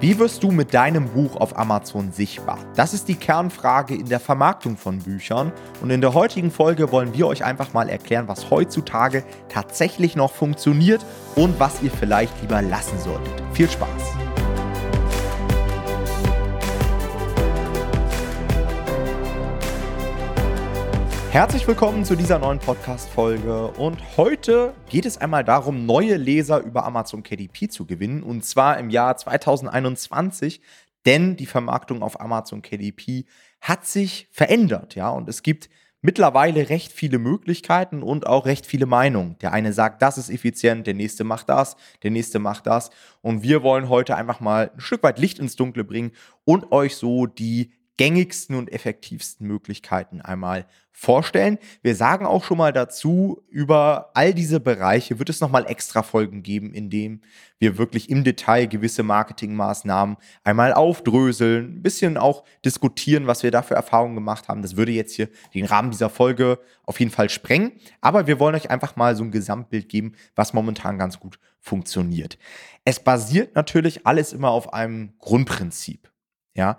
Wie wirst du mit deinem Buch auf Amazon sichtbar? Das ist die Kernfrage in der Vermarktung von Büchern. Und in der heutigen Folge wollen wir euch einfach mal erklären, was heutzutage tatsächlich noch funktioniert und was ihr vielleicht lieber lassen solltet. Viel Spaß! Herzlich willkommen zu dieser neuen Podcast-Folge. Und heute geht es einmal darum, neue Leser über Amazon KDP zu gewinnen. Und zwar im Jahr 2021, denn die Vermarktung auf Amazon KDP hat sich verändert, ja, und es gibt mittlerweile recht viele Möglichkeiten und auch recht viele Meinungen. Der eine sagt, das ist effizient, der nächste macht das, der nächste macht das. Und wir wollen heute einfach mal ein Stück weit Licht ins Dunkle bringen und euch so die gängigsten und effektivsten Möglichkeiten einmal vorstellen. Wir sagen auch schon mal dazu, über all diese Bereiche wird es nochmal extra Folgen geben, in denen wir wirklich im Detail gewisse Marketingmaßnahmen einmal aufdröseln, ein bisschen auch diskutieren, was wir da für Erfahrungen gemacht haben. Das würde jetzt hier den Rahmen dieser Folge auf jeden Fall sprengen. Aber wir wollen euch einfach mal so ein Gesamtbild geben, was momentan ganz gut funktioniert. Es basiert natürlich alles immer auf einem Grundprinzip. Ja,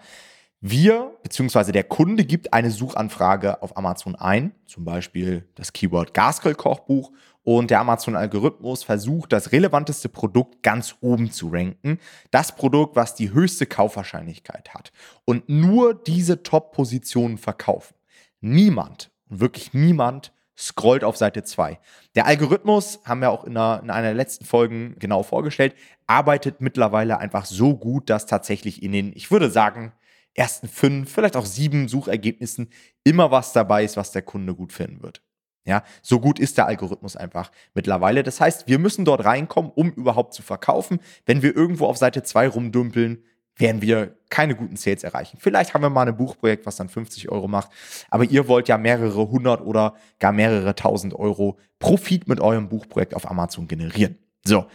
wir bzw. der Kunde gibt eine Suchanfrage auf Amazon ein, zum Beispiel das Keyword Gasgrill-Kochbuch, und der Amazon-Algorithmus versucht, das relevanteste Produkt ganz oben zu ranken. Das Produkt, was die höchste Kaufwahrscheinlichkeit hat. Und nur diese Top-Positionen verkaufen. Niemand, wirklich niemand, scrollt auf Seite 2. Der Algorithmus, haben wir auch in einer, in einer der letzten Folgen genau vorgestellt, arbeitet mittlerweile einfach so gut, dass tatsächlich in den, ich würde sagen, ersten fünf, vielleicht auch sieben Suchergebnissen immer was dabei ist, was der Kunde gut finden wird. Ja, so gut ist der Algorithmus einfach mittlerweile. Das heißt, wir müssen dort reinkommen, um überhaupt zu verkaufen. Wenn wir irgendwo auf Seite 2 rumdümpeln, werden wir keine guten Sales erreichen. Vielleicht haben wir mal ein Buchprojekt, was dann 50 Euro macht, aber ihr wollt ja mehrere hundert oder gar mehrere tausend Euro Profit mit eurem Buchprojekt auf Amazon generieren. So,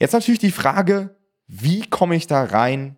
jetzt natürlich die Frage, wie komme ich da rein?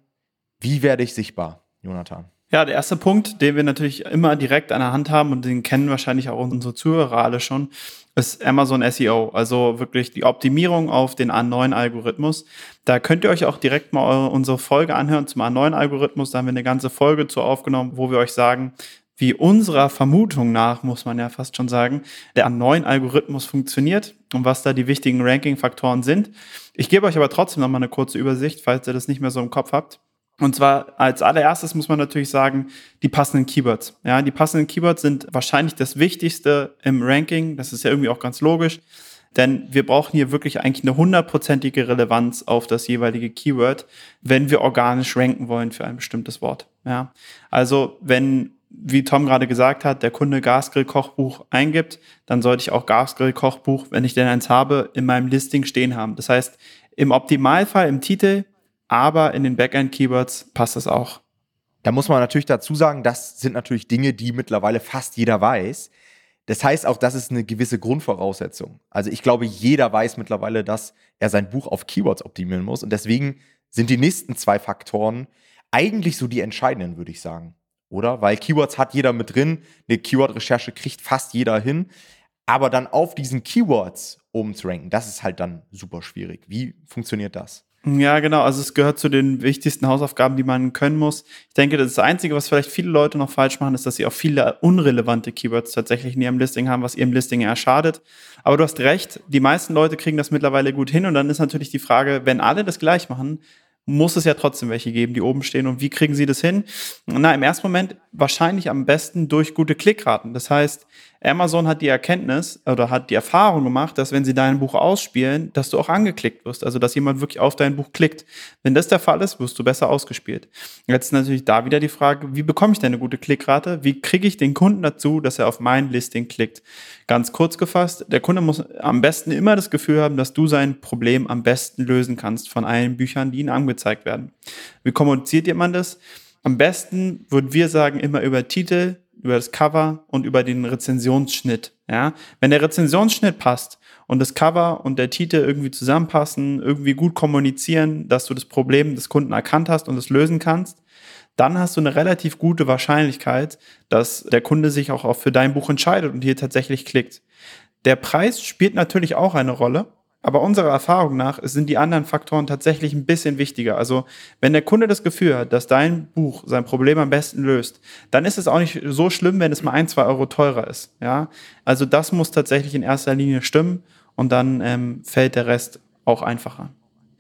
Wie werde ich sichtbar? Jonathan? Ja, der erste Punkt, den wir natürlich immer direkt an der Hand haben und den kennen wahrscheinlich auch unsere Zuhörer alle schon, ist Amazon SEO, also wirklich die Optimierung auf den A9 Algorithmus. Da könnt ihr euch auch direkt mal eure, unsere Folge anhören zum A9 Algorithmus. Da haben wir eine ganze Folge zu aufgenommen, wo wir euch sagen, wie unserer Vermutung nach, muss man ja fast schon sagen, der A9 Algorithmus funktioniert und was da die wichtigen Ranking-Faktoren sind. Ich gebe euch aber trotzdem noch mal eine kurze Übersicht, falls ihr das nicht mehr so im Kopf habt. Und zwar als allererstes muss man natürlich sagen, die passenden Keywords. Ja, die passenden Keywords sind wahrscheinlich das Wichtigste im Ranking. Das ist ja irgendwie auch ganz logisch. Denn wir brauchen hier wirklich eigentlich eine hundertprozentige Relevanz auf das jeweilige Keyword, wenn wir organisch ranken wollen für ein bestimmtes Wort. Ja, also wenn, wie Tom gerade gesagt hat, der Kunde Gasgrill-Kochbuch eingibt, dann sollte ich auch Gasgrill-Kochbuch, wenn ich denn eins habe, in meinem Listing stehen haben. Das heißt, im Optimalfall im Titel aber in den Backend-Keywords passt das auch. Da muss man natürlich dazu sagen, das sind natürlich Dinge, die mittlerweile fast jeder weiß. Das heißt auch, das ist eine gewisse Grundvoraussetzung. Also ich glaube, jeder weiß mittlerweile, dass er sein Buch auf Keywords optimieren muss. Und deswegen sind die nächsten zwei Faktoren eigentlich so die entscheidenden, würde ich sagen. Oder? Weil Keywords hat jeder mit drin. Eine Keyword-Recherche kriegt fast jeder hin. Aber dann auf diesen Keywords oben zu ranken, das ist halt dann super schwierig. Wie funktioniert das? Ja, genau. Also es gehört zu den wichtigsten Hausaufgaben, die man können muss. Ich denke, das, das Einzige, was vielleicht viele Leute noch falsch machen, ist, dass sie auch viele unrelevante Keywords tatsächlich in ihrem Listing haben, was ihrem Listing eher schadet. Aber du hast recht, die meisten Leute kriegen das mittlerweile gut hin. Und dann ist natürlich die Frage, wenn alle das gleich machen, muss es ja trotzdem welche geben, die oben stehen. Und wie kriegen sie das hin? Na, im ersten Moment wahrscheinlich am besten durch gute Klickraten. Das heißt, Amazon hat die Erkenntnis oder hat die Erfahrung gemacht, dass wenn sie dein Buch ausspielen, dass du auch angeklickt wirst. Also, dass jemand wirklich auf dein Buch klickt. Wenn das der Fall ist, wirst du besser ausgespielt. Jetzt ist natürlich da wieder die Frage, wie bekomme ich denn eine gute Klickrate? Wie kriege ich den Kunden dazu, dass er auf mein Listing klickt? Ganz kurz gefasst, der Kunde muss am besten immer das Gefühl haben, dass du sein Problem am besten lösen kannst von allen Büchern, die ihm angezeigt werden. Wie kommuniziert jemand das? Am besten würden wir sagen, immer über Titel, über das Cover und über den Rezensionsschnitt. Ja, wenn der Rezensionsschnitt passt und das Cover und der Titel irgendwie zusammenpassen, irgendwie gut kommunizieren, dass du das Problem des Kunden erkannt hast und es lösen kannst, dann hast du eine relativ gute Wahrscheinlichkeit, dass der Kunde sich auch für dein Buch entscheidet und hier tatsächlich klickt. Der Preis spielt natürlich auch eine Rolle. Aber unserer Erfahrung nach sind die anderen Faktoren tatsächlich ein bisschen wichtiger. Also wenn der Kunde das Gefühl hat, dass dein Buch sein Problem am besten löst, dann ist es auch nicht so schlimm, wenn es mal ein, zwei Euro teurer ist. Ja, also das muss tatsächlich in erster Linie stimmen und dann ähm, fällt der Rest auch einfacher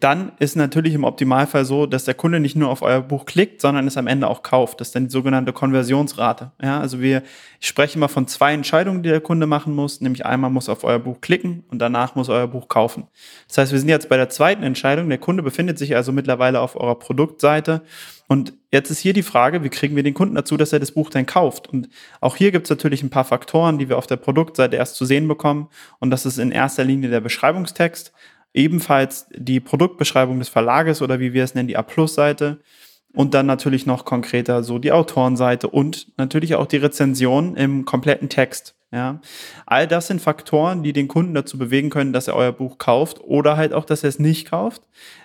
dann ist natürlich im Optimalfall so, dass der Kunde nicht nur auf euer Buch klickt, sondern es am Ende auch kauft. Das ist dann die sogenannte Konversionsrate. Ja, also wir, ich spreche mal von zwei Entscheidungen, die der Kunde machen muss. Nämlich einmal muss auf euer Buch klicken und danach muss euer Buch kaufen. Das heißt, wir sind jetzt bei der zweiten Entscheidung. Der Kunde befindet sich also mittlerweile auf eurer Produktseite. Und jetzt ist hier die Frage, wie kriegen wir den Kunden dazu, dass er das Buch dann kauft? Und auch hier gibt es natürlich ein paar Faktoren, die wir auf der Produktseite erst zu sehen bekommen. Und das ist in erster Linie der Beschreibungstext ebenfalls die Produktbeschreibung des Verlages oder wie wir es nennen, die A-Plus-Seite und dann natürlich noch konkreter so die Autorenseite und natürlich auch die Rezension im kompletten Text. Ja, all das sind Faktoren, die den Kunden dazu bewegen können, dass er euer Buch kauft oder halt auch, dass er es nicht kauft.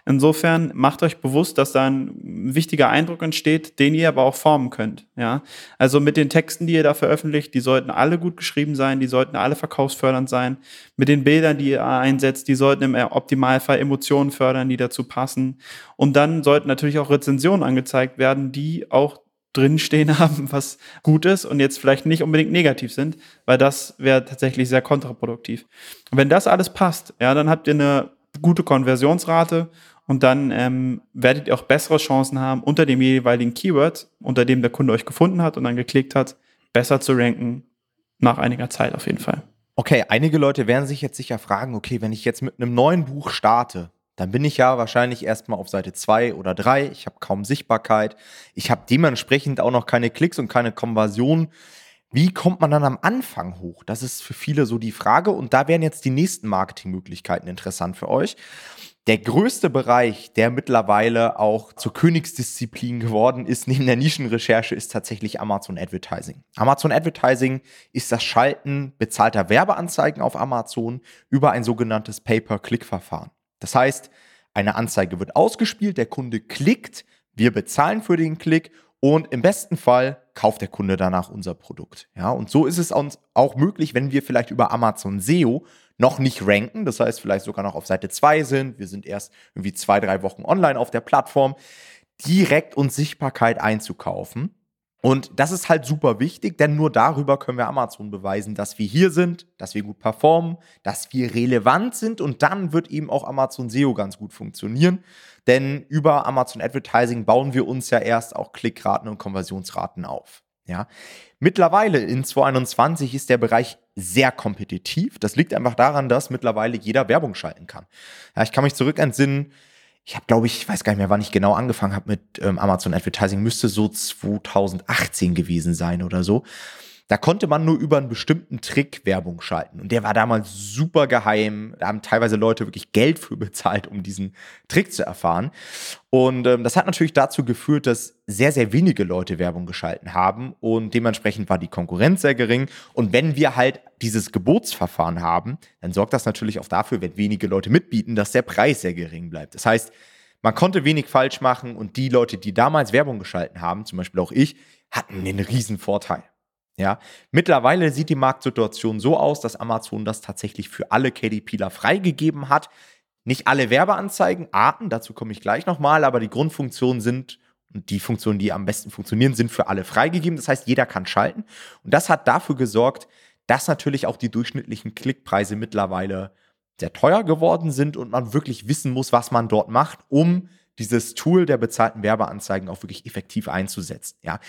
Insofern macht euch bewusst, dass da ein wichtiger Eindruck entsteht, den ihr aber auch formen könnt. Ja, also mit den Texten, die ihr da veröffentlicht, die sollten alle gut geschrieben sein, die sollten alle verkaufsfördernd sein. Mit den Bildern, die ihr einsetzt, die sollten im Optimalfall Emotionen fördern, die dazu passen. Und dann sollten natürlich auch Rezensionen angezeigt werden, die auch drinstehen haben, was gut ist und jetzt vielleicht nicht unbedingt negativ sind, weil das wäre tatsächlich sehr kontraproduktiv. Und wenn das alles passt, ja, dann habt ihr eine gute Konversionsrate und dann ähm, werdet ihr auch bessere Chancen haben, unter dem jeweiligen Keyword, unter dem der Kunde euch gefunden hat und dann geklickt hat, besser zu ranken, nach einiger Zeit auf jeden Fall. Okay, einige Leute werden sich jetzt sicher fragen, okay, wenn ich jetzt mit einem neuen Buch starte, dann bin ich ja wahrscheinlich erstmal auf Seite 2 oder 3. Ich habe kaum Sichtbarkeit. Ich habe dementsprechend auch noch keine Klicks und keine Konversion. Wie kommt man dann am Anfang hoch? Das ist für viele so die Frage. Und da wären jetzt die nächsten Marketingmöglichkeiten interessant für euch. Der größte Bereich, der mittlerweile auch zur Königsdisziplin geworden ist, neben der Nischenrecherche, ist tatsächlich Amazon Advertising. Amazon Advertising ist das Schalten bezahlter Werbeanzeigen auf Amazon über ein sogenanntes Pay-per-Click-Verfahren. Das heißt, eine Anzeige wird ausgespielt, der Kunde klickt, wir bezahlen für den Klick und im besten Fall kauft der Kunde danach unser Produkt. Ja, und so ist es uns auch möglich, wenn wir vielleicht über Amazon SEO noch nicht ranken, das heißt vielleicht sogar noch auf Seite 2 sind, wir sind erst irgendwie zwei, drei Wochen online auf der Plattform, direkt uns Sichtbarkeit einzukaufen und das ist halt super wichtig, denn nur darüber können wir Amazon beweisen, dass wir hier sind, dass wir gut performen, dass wir relevant sind und dann wird eben auch Amazon SEO ganz gut funktionieren. Denn über Amazon Advertising bauen wir uns ja erst auch Klickraten und Konversionsraten auf. Ja. Mittlerweile in 2021 ist der Bereich sehr kompetitiv. Das liegt einfach daran, dass mittlerweile jeder Werbung schalten kann. Ja, ich kann mich zurück entsinnen, ich habe, glaube ich, ich weiß gar nicht mehr, wann ich genau angefangen habe mit ähm, Amazon Advertising, müsste so 2018 gewesen sein oder so. Da konnte man nur über einen bestimmten Trick Werbung schalten. Und der war damals super geheim. Da haben teilweise Leute wirklich Geld für bezahlt, um diesen Trick zu erfahren. Und ähm, das hat natürlich dazu geführt, dass sehr, sehr wenige Leute Werbung geschalten haben. Und dementsprechend war die Konkurrenz sehr gering. Und wenn wir halt dieses Gebotsverfahren haben, dann sorgt das natürlich auch dafür, wenn wenige Leute mitbieten, dass der Preis sehr gering bleibt. Das heißt, man konnte wenig falsch machen und die Leute, die damals Werbung geschalten haben, zum Beispiel auch ich, hatten einen riesen Vorteil. Ja, mittlerweile sieht die Marktsituation so aus, dass Amazon das tatsächlich für alle KDPler freigegeben hat. Nicht alle Werbeanzeigen, Arten, dazu komme ich gleich nochmal, aber die Grundfunktionen sind und die Funktionen, die am besten funktionieren, sind für alle freigegeben. Das heißt, jeder kann schalten. Und das hat dafür gesorgt, dass natürlich auch die durchschnittlichen Klickpreise mittlerweile sehr teuer geworden sind und man wirklich wissen muss, was man dort macht, um dieses Tool der bezahlten Werbeanzeigen auch wirklich effektiv einzusetzen. Ja,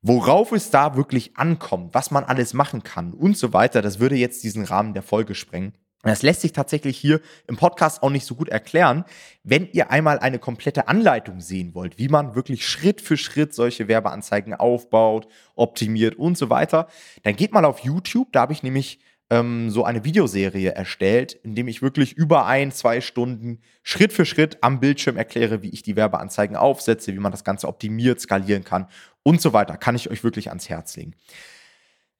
Worauf es da wirklich ankommt, was man alles machen kann und so weiter, das würde jetzt diesen Rahmen der Folge sprengen. Das lässt sich tatsächlich hier im Podcast auch nicht so gut erklären. Wenn ihr einmal eine komplette Anleitung sehen wollt, wie man wirklich Schritt für Schritt solche Werbeanzeigen aufbaut, optimiert und so weiter, dann geht mal auf YouTube. Da habe ich nämlich ähm, so eine Videoserie erstellt, in dem ich wirklich über ein, zwei Stunden Schritt für Schritt am Bildschirm erkläre, wie ich die Werbeanzeigen aufsetze, wie man das Ganze optimiert, skalieren kann und so weiter. Kann ich euch wirklich ans Herz legen.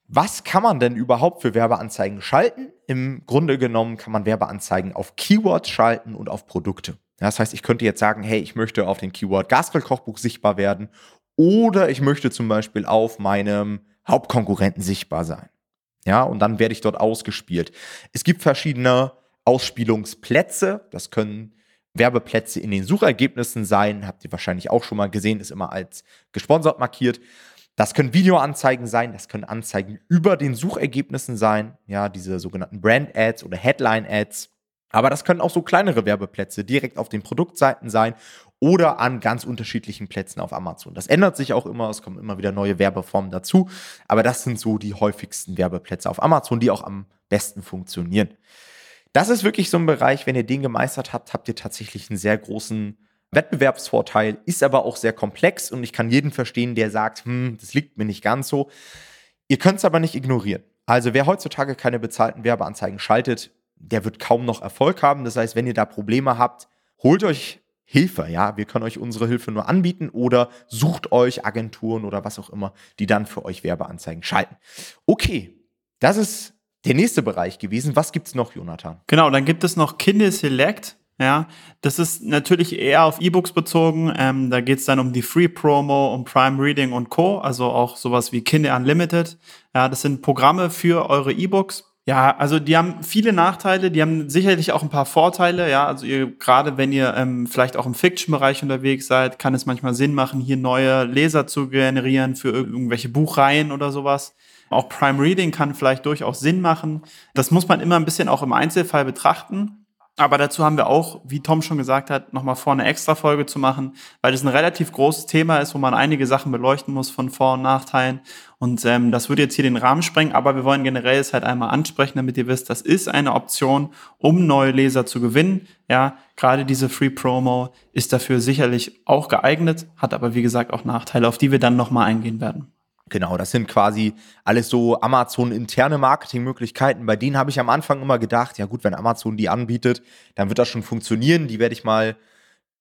Was kann man denn überhaupt für Werbeanzeigen schalten? Im Grunde genommen kann man Werbeanzeigen auf Keywords schalten und auf Produkte. Das heißt, ich könnte jetzt sagen, hey, ich möchte auf den Keyword Gasquell-Kochbuch sichtbar werden oder ich möchte zum Beispiel auf meinem Hauptkonkurrenten sichtbar sein. Ja, und dann werde ich dort ausgespielt. Es gibt verschiedene Ausspielungsplätze. Das können Werbeplätze in den Suchergebnissen sein. Habt ihr wahrscheinlich auch schon mal gesehen, ist immer als gesponsert markiert. Das können Videoanzeigen sein, das können Anzeigen über den Suchergebnissen sein, ja, diese sogenannten Brand Ads oder Headline Ads. Aber das können auch so kleinere Werbeplätze direkt auf den Produktseiten sein oder an ganz unterschiedlichen Plätzen auf Amazon. Das ändert sich auch immer, es kommen immer wieder neue Werbeformen dazu, aber das sind so die häufigsten Werbeplätze auf Amazon, die auch am besten funktionieren. Das ist wirklich so ein Bereich, wenn ihr den gemeistert habt, habt ihr tatsächlich einen sehr großen Wettbewerbsvorteil, ist aber auch sehr komplex und ich kann jeden verstehen, der sagt, hm, das liegt mir nicht ganz so. Ihr könnt es aber nicht ignorieren. Also wer heutzutage keine bezahlten Werbeanzeigen schaltet, der wird kaum noch Erfolg haben. Das heißt, wenn ihr da Probleme habt, holt euch Hilfe, ja. Wir können euch unsere Hilfe nur anbieten oder sucht euch Agenturen oder was auch immer, die dann für euch Werbeanzeigen schalten. Okay, das ist der nächste Bereich gewesen. Was gibt es noch, Jonathan? Genau, dann gibt es noch Kindle Select. Ja, das ist natürlich eher auf E-Books bezogen. Ähm, da geht es dann um die Free Promo, um Prime Reading und Co. Also auch sowas wie Kindle Unlimited. Ja, das sind Programme für eure E-Books. Ja, also die haben viele Nachteile, die haben sicherlich auch ein paar Vorteile. Ja, also ihr gerade wenn ihr ähm, vielleicht auch im Fiction-Bereich unterwegs seid, kann es manchmal Sinn machen, hier neue Leser zu generieren für irgendwelche Buchreihen oder sowas. Auch Prime Reading kann vielleicht durchaus Sinn machen. Das muss man immer ein bisschen auch im Einzelfall betrachten. Aber dazu haben wir auch, wie Tom schon gesagt hat, nochmal vor eine extra Folge zu machen, weil das ein relativ großes Thema ist, wo man einige Sachen beleuchten muss von Vor- und Nachteilen. Und ähm, das würde jetzt hier den Rahmen sprengen, aber wir wollen generell es halt einmal ansprechen, damit ihr wisst, das ist eine Option, um neue Leser zu gewinnen. Ja, gerade diese Free Promo ist dafür sicherlich auch geeignet, hat aber wie gesagt auch Nachteile, auf die wir dann nochmal eingehen werden. Genau, das sind quasi alles so Amazon-interne Marketingmöglichkeiten. Bei denen habe ich am Anfang immer gedacht, ja gut, wenn Amazon die anbietet, dann wird das schon funktionieren. Die werde ich mal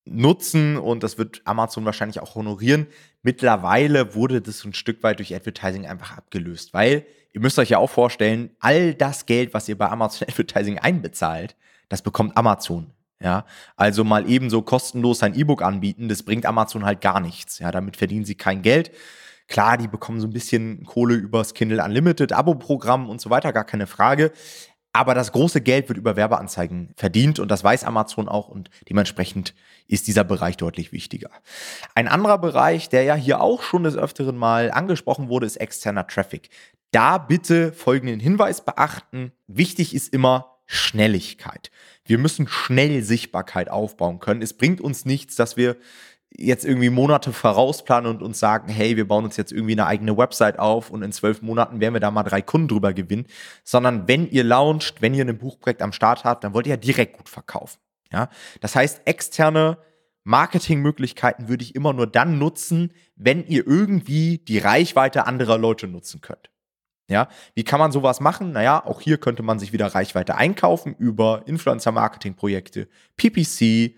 nutzen und das wird Amazon wahrscheinlich auch honorieren. Mittlerweile wurde das ein Stück weit durch Advertising einfach abgelöst, weil ihr müsst euch ja auch vorstellen, all das Geld, was ihr bei Amazon Advertising einbezahlt, das bekommt Amazon. Ja, also mal ebenso kostenlos ein E-Book anbieten, das bringt Amazon halt gar nichts. Ja, damit verdienen sie kein Geld. Klar, die bekommen so ein bisschen Kohle übers Kindle Unlimited Abo-Programm und so weiter, gar keine Frage. Aber das große Geld wird über Werbeanzeigen verdient und das weiß Amazon auch und dementsprechend ist dieser Bereich deutlich wichtiger. Ein anderer Bereich, der ja hier auch schon des Öfteren mal angesprochen wurde, ist externer Traffic. Da bitte folgenden Hinweis beachten. Wichtig ist immer Schnelligkeit. Wir müssen schnell Sichtbarkeit aufbauen können. Es bringt uns nichts, dass wir jetzt irgendwie Monate vorausplanen und uns sagen, hey, wir bauen uns jetzt irgendwie eine eigene Website auf und in zwölf Monaten werden wir da mal drei Kunden drüber gewinnen, sondern wenn ihr launcht, wenn ihr ein Buchprojekt am Start habt, dann wollt ihr ja direkt gut verkaufen. Ja, das heißt, externe Marketingmöglichkeiten würde ich immer nur dann nutzen, wenn ihr irgendwie die Reichweite anderer Leute nutzen könnt. Ja, wie kann man sowas machen? Naja, auch hier könnte man sich wieder Reichweite einkaufen über Influencer-Marketing-Projekte, PPC,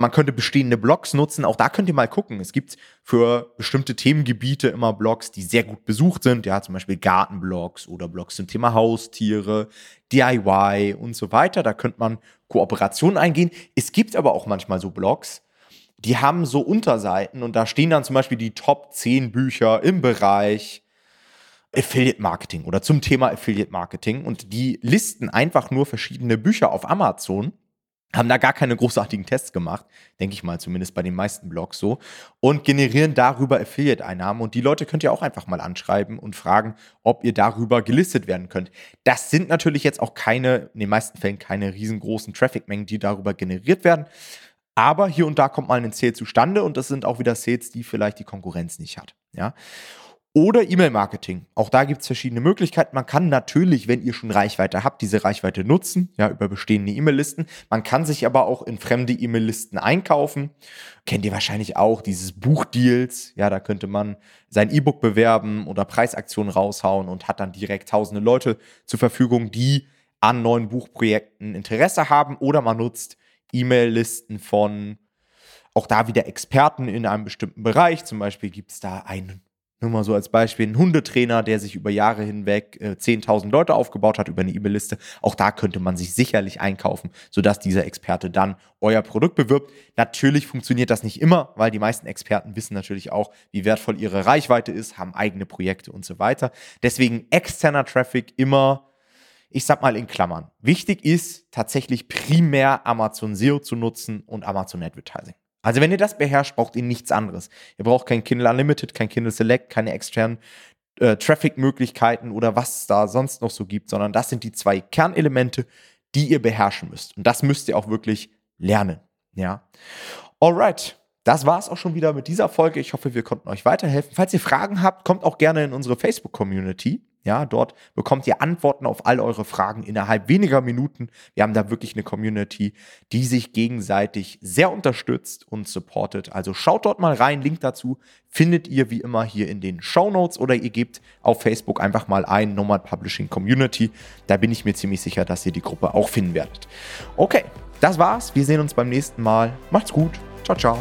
man könnte bestehende Blogs nutzen. Auch da könnt ihr mal gucken. Es gibt für bestimmte Themengebiete immer Blogs, die sehr gut besucht sind. Ja, zum Beispiel Gartenblogs oder Blogs zum Thema Haustiere, DIY und so weiter. Da könnte man Kooperationen eingehen. Es gibt aber auch manchmal so Blogs, die haben so Unterseiten und da stehen dann zum Beispiel die Top 10 Bücher im Bereich Affiliate Marketing oder zum Thema Affiliate Marketing und die listen einfach nur verschiedene Bücher auf Amazon haben da gar keine großartigen Tests gemacht, denke ich mal zumindest bei den meisten Blogs so, und generieren darüber Affiliate-Einnahmen. Und die Leute könnt ihr auch einfach mal anschreiben und fragen, ob ihr darüber gelistet werden könnt. Das sind natürlich jetzt auch keine, in den meisten Fällen keine riesengroßen Traffic-Mengen, die darüber generiert werden. Aber hier und da kommt mal ein Sale zustande und das sind auch wieder Sales, die vielleicht die Konkurrenz nicht hat. Ja. Oder E-Mail-Marketing. Auch da gibt es verschiedene Möglichkeiten. Man kann natürlich, wenn ihr schon Reichweite habt, diese Reichweite nutzen, ja, über bestehende E-Mail-Listen. Man kann sich aber auch in fremde E-Mail-Listen einkaufen. Kennt ihr wahrscheinlich auch, dieses Buchdeals. Ja, da könnte man sein E-Book bewerben oder Preisaktionen raushauen und hat dann direkt tausende Leute zur Verfügung, die an neuen Buchprojekten Interesse haben. Oder man nutzt E-Mail-Listen von auch da wieder Experten in einem bestimmten Bereich. Zum Beispiel gibt es da einen nur mal so als Beispiel, ein Hundetrainer, der sich über Jahre hinweg äh, 10.000 Leute aufgebaut hat über eine E-Mail-Liste. Auch da könnte man sich sicherlich einkaufen, sodass dieser Experte dann euer Produkt bewirbt. Natürlich funktioniert das nicht immer, weil die meisten Experten wissen natürlich auch, wie wertvoll ihre Reichweite ist, haben eigene Projekte und so weiter. Deswegen externer Traffic immer ich sag mal in Klammern. Wichtig ist tatsächlich primär Amazon SEO zu nutzen und Amazon Advertising. Also wenn ihr das beherrscht, braucht ihr nichts anderes. Ihr braucht kein Kindle Unlimited, kein Kindle Select, keine externen äh, Traffic-Möglichkeiten oder was es da sonst noch so gibt, sondern das sind die zwei Kernelemente, die ihr beherrschen müsst. Und das müsst ihr auch wirklich lernen. Ja. Alright. Das war es auch schon wieder mit dieser Folge. Ich hoffe, wir konnten euch weiterhelfen. Falls ihr Fragen habt, kommt auch gerne in unsere Facebook-Community. Ja, dort bekommt ihr Antworten auf all eure Fragen innerhalb weniger Minuten. Wir haben da wirklich eine Community, die sich gegenseitig sehr unterstützt und supportet. Also schaut dort mal rein. Link dazu findet ihr wie immer hier in den Show Notes oder ihr gebt auf Facebook einfach mal ein Nomad Publishing Community. Da bin ich mir ziemlich sicher, dass ihr die Gruppe auch finden werdet. Okay, das war's. Wir sehen uns beim nächsten Mal. Macht's gut. Ciao, ciao.